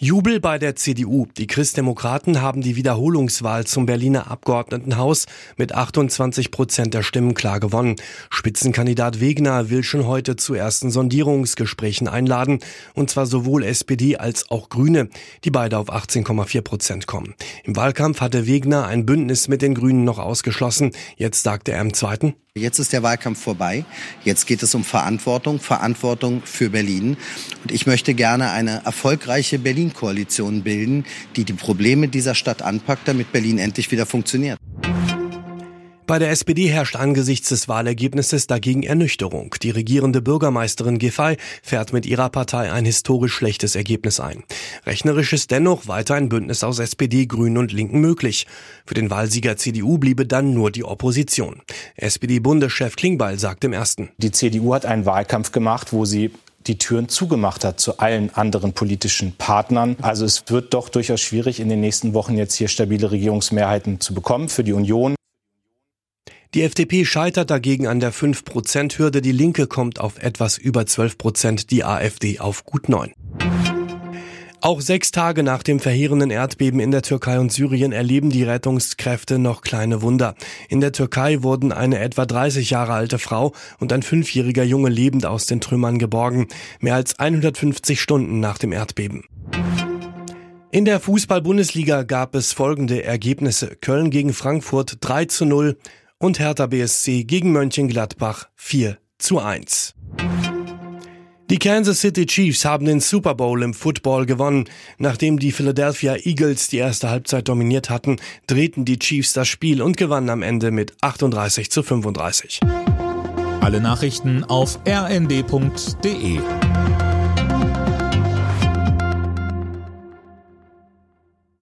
Jubel bei der CDU. Die Christdemokraten haben die Wiederholungswahl zum Berliner Abgeordnetenhaus mit 28 Prozent der Stimmen klar gewonnen. Spitzenkandidat Wegner will schon heute zu ersten Sondierungsgesprächen einladen, und zwar sowohl SPD als auch Grüne, die beide auf 18,4 Prozent kommen. Im Wahlkampf hatte Wegner ein Bündnis mit den Grünen noch ausgeschlossen. Jetzt sagte er im zweiten, Jetzt ist der Wahlkampf vorbei. Jetzt geht es um Verantwortung, Verantwortung für Berlin. Und ich möchte gerne eine erfolgreiche Berlin-Koalition bilden, die die Probleme dieser Stadt anpackt, damit Berlin endlich wieder funktioniert. Bei der SPD herrscht angesichts des Wahlergebnisses dagegen Ernüchterung. Die regierende Bürgermeisterin Giffey fährt mit ihrer Partei ein historisch schlechtes Ergebnis ein. Rechnerisch ist dennoch weiter ein Bündnis aus SPD, Grünen und Linken möglich. Für den Wahlsieger CDU bliebe dann nur die Opposition. SPD-Bundeschef Klingbeil sagt im ersten. Die CDU hat einen Wahlkampf gemacht, wo sie die Türen zugemacht hat zu allen anderen politischen Partnern. Also es wird doch durchaus schwierig, in den nächsten Wochen jetzt hier stabile Regierungsmehrheiten zu bekommen für die Union. Die FDP scheitert dagegen an der 5-Prozent-Hürde, die Linke kommt auf etwas über 12 Prozent, die AfD auf gut 9. Auch sechs Tage nach dem verheerenden Erdbeben in der Türkei und Syrien erleben die Rettungskräfte noch kleine Wunder. In der Türkei wurden eine etwa 30 Jahre alte Frau und ein fünfjähriger Junge lebend aus den Trümmern geborgen, mehr als 150 Stunden nach dem Erdbeben. In der Fußball-Bundesliga gab es folgende Ergebnisse. Köln gegen Frankfurt 3 zu 0, und Hertha BSC gegen Mönchengladbach 4 zu 1. Die Kansas City Chiefs haben den Super Bowl im Football gewonnen. Nachdem die Philadelphia Eagles die erste Halbzeit dominiert hatten, drehten die Chiefs das Spiel und gewannen am Ende mit 38 zu 35. Alle Nachrichten auf rnd.de